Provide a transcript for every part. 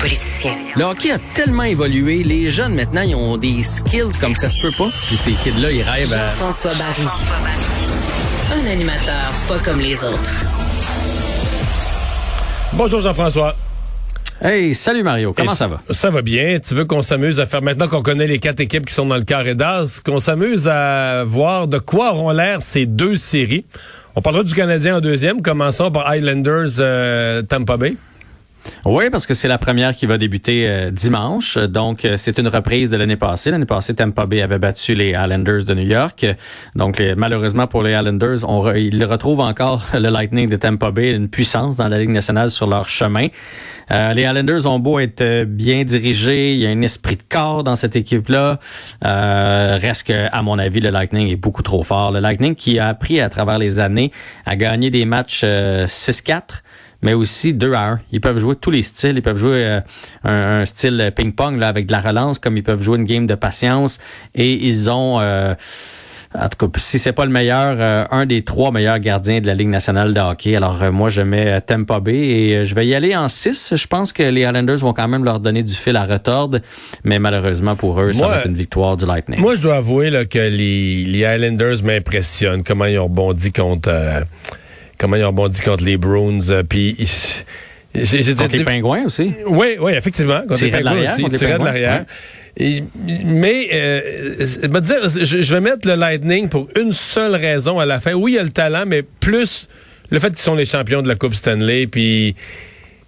politicien. Le hockey a tellement évolué, les jeunes maintenant, ils ont des skills comme ça se peut pas. Puis ces kids-là, ils rêvent à... Jean-François Barry. Un animateur pas comme les autres. Bonjour Jean-François. Hey, salut Mario, comment Et ça va? Ça va bien. Tu veux qu'on s'amuse à faire, maintenant qu'on connaît les quatre équipes qui sont dans le carré d'as, qu'on s'amuse à voir de quoi auront l'air ces deux séries. On parlera du Canadien en deuxième. Commençons par Highlanders euh, Tampa Bay. Oui, parce que c'est la première qui va débuter euh, dimanche. Donc, euh, c'est une reprise de l'année passée. L'année passée, Tampa Bay avait battu les Islanders de New York. Donc, malheureusement pour les Islanders, ils retrouvent encore le Lightning de Tampa Bay, une puissance dans la Ligue nationale sur leur chemin. Euh, les Islanders ont beau être bien dirigés, il y a un esprit de corps dans cette équipe-là. Reste que, à mon avis, le Lightning est beaucoup trop fort. Le Lightning qui a appris à travers les années à gagner des matchs euh, 6-4 mais aussi 2 à 1. Ils peuvent jouer tous les styles. Ils peuvent jouer euh, un, un style ping-pong là, avec de la relance, comme ils peuvent jouer une game de patience. Et ils ont, euh, en tout cas, si c'est pas le meilleur, euh, un des trois meilleurs gardiens de la Ligue nationale de hockey. Alors euh, moi, je mets euh, Tampa Bay et euh, je vais y aller en 6. Je pense que les Islanders vont quand même leur donner du fil à retordre, mais malheureusement pour eux, ça va être une victoire du Lightning. Moi, je dois avouer là, que les, les Highlanders m'impressionnent. Comment ils ont rebondi contre, euh, comment ils ont rebondi contre les Bruins. euh, Puis Contre les Pingouins aussi. Oui, oui, effectivement. Contre les l'arrière, aussi. contre les de l'arrière. Et- Mais, euh, je je, je vais mettre le Lightning pour une seule raison à la fin. Oui, il y a le talent, mais plus le fait qu'ils sont les champions de la Coupe Stanley, puis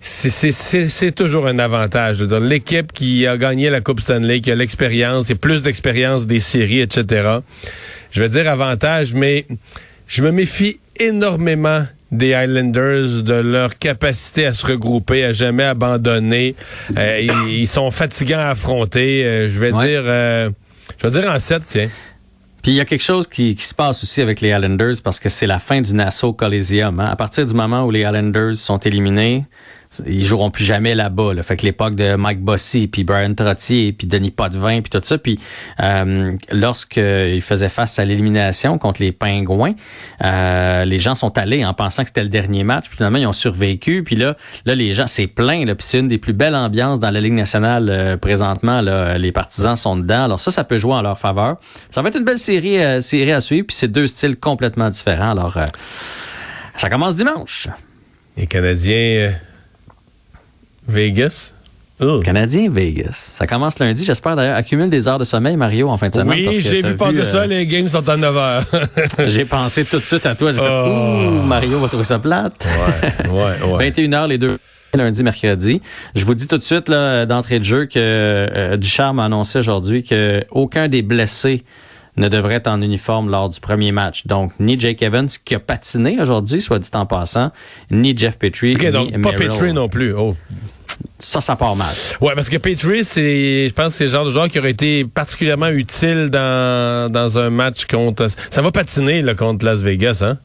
c'est- c'est c'est- c'est toujours un avantage. L'équipe qui a gagné la Coupe Stanley, qui a l'expérience, et plus d'expérience des séries, etc. Je vais dire avantage, mais je me méfie énormément des Highlanders, de leur capacité à se regrouper, à jamais abandonner. Euh, ils, ils sont fatigants à affronter. Euh, je vais Ouais. dire, euh, je vais dire en 7, tiens. Puis il y a quelque chose qui, qui se passe aussi avec les Islanders parce que c'est la fin du Nassau Coliseum. hein. À partir du moment où les Islanders sont éliminés, ils joueront plus jamais là-bas. Là. Fait que l'époque de Mike Bossy, puis Brian Trottier, puis Denis Potvin, puis tout ça. Puis euh, lorsqu'ils faisaient face à l'élimination contre les Pingouins, euh, les gens sont allés en pensant que c'était le dernier match. Puis finalement, ils ont survécu. Puis là, là les gens, c'est plein. Là. Puis c'est une des plus belles ambiances dans la Ligue nationale euh, présentement. Les partisans sont dedans. Alors ça, ça peut jouer en leur faveur. Ça va être une belle série, euh, série à suivre. Puis c'est deux styles complètement différents. Alors, ça commence dimanche. Les Canadiens, Vegas? Oh. Canadien Vegas. Ça commence lundi. J'espère d'ailleurs accumule des heures de sommeil, Mario, en fin de semaine. Oui, j'ai vu passer euh, ça. Les games sont à 9 heures. J'ai pensé tout de suite à toi. J'ai Oh. fait, ouh, Mario va trouver ça plate. ouais, ouais, ouais. 21h les deux lundi, mercredi. Je vous dis tout de suite là, d'entrée de jeu que euh, Ducharme a annoncé aujourd'hui que aucun des blessés ne devrait être en uniforme lors du premier match. Donc, ni Jake Evans, qui a patiné aujourd'hui, soit dit en passant, ni Jeff Petrie, OK, ni donc pas Merrill. Petrie non plus. Oh. Ça, ça part mal. Ouais, parce que Petrie, c'est, je pense, que c'est le genre de joueur qui aurait été particulièrement utile dans, dans un match contre. Ça va patiner là, contre Las Vegas, hein?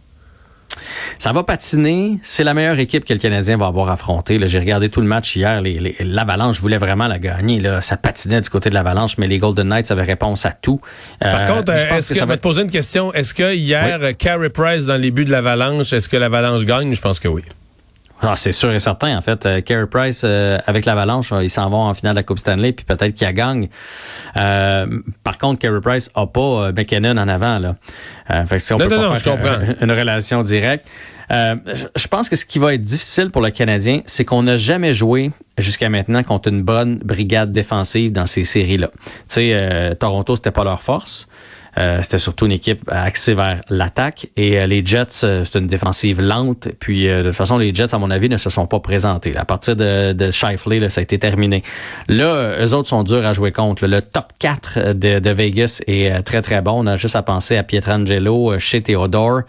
Ça va patiner. C'est la meilleure équipe que le Canadien va avoir affrontée. J'ai regardé tout le match hier. L'Avalanche voulait vraiment la gagner. Là. Ça patinait du côté de l'Avalanche, mais les Golden Knights avaient réponse à tout. Par Euh, contre, je euh, pense est-ce que, ça je va vais te poser une question. Est-ce que hier, euh, Carey Price, dans les buts de l'Avalanche, est-ce que l'Avalanche gagne? Je pense que oui. Ah, c'est sûr et certain, en fait. Euh, Carey Price, euh, avec l'Avalanche, euh, ils s'en vont en finale de la Coupe Stanley, puis peut-être qu'il gagne. Euh, par contre, Carey Price a pas euh, McKinnon en avant. Là. Euh, fait que si on Non, peut non, pas non, faire je comprends. une relation directe. Euh, je- pense que ce qui va être difficile pour le Canadien, c'est qu'on n'a jamais joué jusqu'à maintenant contre une bonne brigade défensive dans ces séries-là. Tu sais, euh, Toronto, c'était pas leur force. Euh, c'était surtout une équipe axée vers l'attaque. Et euh, les Jets, euh, c'est une défensive lente. Puis, euh, de toute façon, les Jets, à mon avis, ne se sont pas présentés. À partir de, de Shifley, là, ça a été terminé. Là, euh, eux autres sont durs à jouer contre. Le top 4 de, de Vegas est euh, très, très bon. On a juste à penser à Pietrangelo, euh, chez Theodore.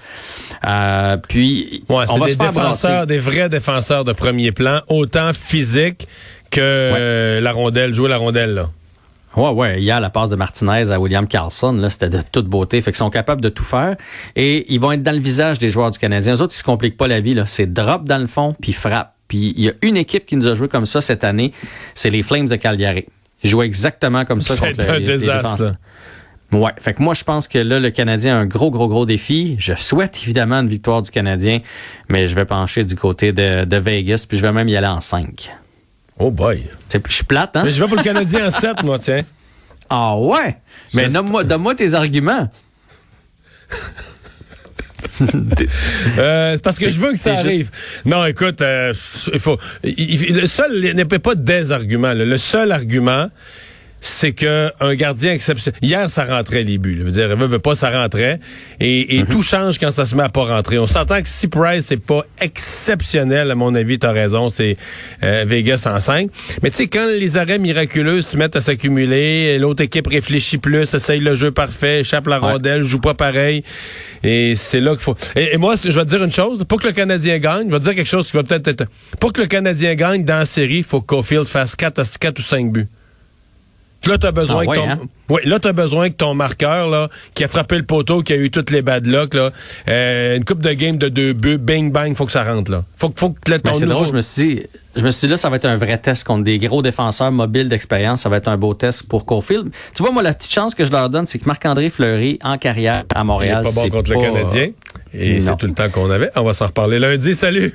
Euh, puis, Ouais, on c'est va des se faire défenseurs, brasser. des vrais défenseurs de premier plan, autant physique que euh, la rondelle, jouer la rondelle, là. Ouais, ouais. Hier, la passe de Martinez à William Carlson, là, c'était de toute beauté. Fait qu'ils sont capables de tout faire. Et ils vont être dans le visage des joueurs du Canadien. Les autres, ils se compliquent pas la vie, là. C'est drop dans le fond, puis frappe. Puis il y a une équipe qui nous a joué comme ça cette année. C'est les Flames de Calgary. Ils jouent exactement comme ça C'est contre un les, les désastre, là. Ouais. Fait que moi, je pense que là, le Canadien a un gros, gros, gros défi. Je souhaite évidemment une victoire du Canadien, mais je vais pencher du côté de, de Vegas, puis je vais même y aller en 5. Oh boy. Je suis plate, hein? Mais je vais pour le Canadien en 7, moi, tiens. Ah ouais? Mais donne-moi donne tes arguments. euh, parce que je veux que ça arrive. Non, écoute, euh, il faut. Il, le seul, il n'y a pas des arguments. Le seul argument, c'est que un gardien exceptionnel. Hier, ça rentrait les buts. Je veux dire, veut, veut pas, ça rentrait. Et, et mm-hmm. tout change quand ça se met à pas rentrer. On s'entend que si Price c'est pas exceptionnel, à mon avis, t'as raison, c'est euh, Vegas en 5. Mais tu sais, quand les arrêts miraculeux se mettent à s'accumuler, l'autre équipe réfléchit plus, essaye le jeu parfait, échappe la rondelle, joue pas pareil. Et c'est là qu'il faut. Et, moi, je vais te dire une chose. Pour que le Canadien gagne, je vais te dire quelque chose qui va peut-être être. Pour que le Canadien gagne dans la série, il faut que Caulfield fasse 4, 4 ou 5 buts. Là, tu as besoin ah, que ton. Hein? là, besoin que ton marqueur, là, qui a frappé le poteau, qui a eu toutes les bad luck, là, euh, une coupe de game de deux buts, bing bang, faut que ça rentre, là. Faut, faut que ton C'est drôle, je me suis dit, je me suis dit là, ça va être un vrai test contre des gros défenseurs mobiles d'expérience. Ça va être un beau test pour Cofield. Tu vois, moi, la petite chance que je leur donne, c'est que Marc-André Fleury, en carrière à Montréal. Il est pas bon contre le Canadien. Et c'est tout le temps qu'on avait. On va s'en reparler lundi. Salut!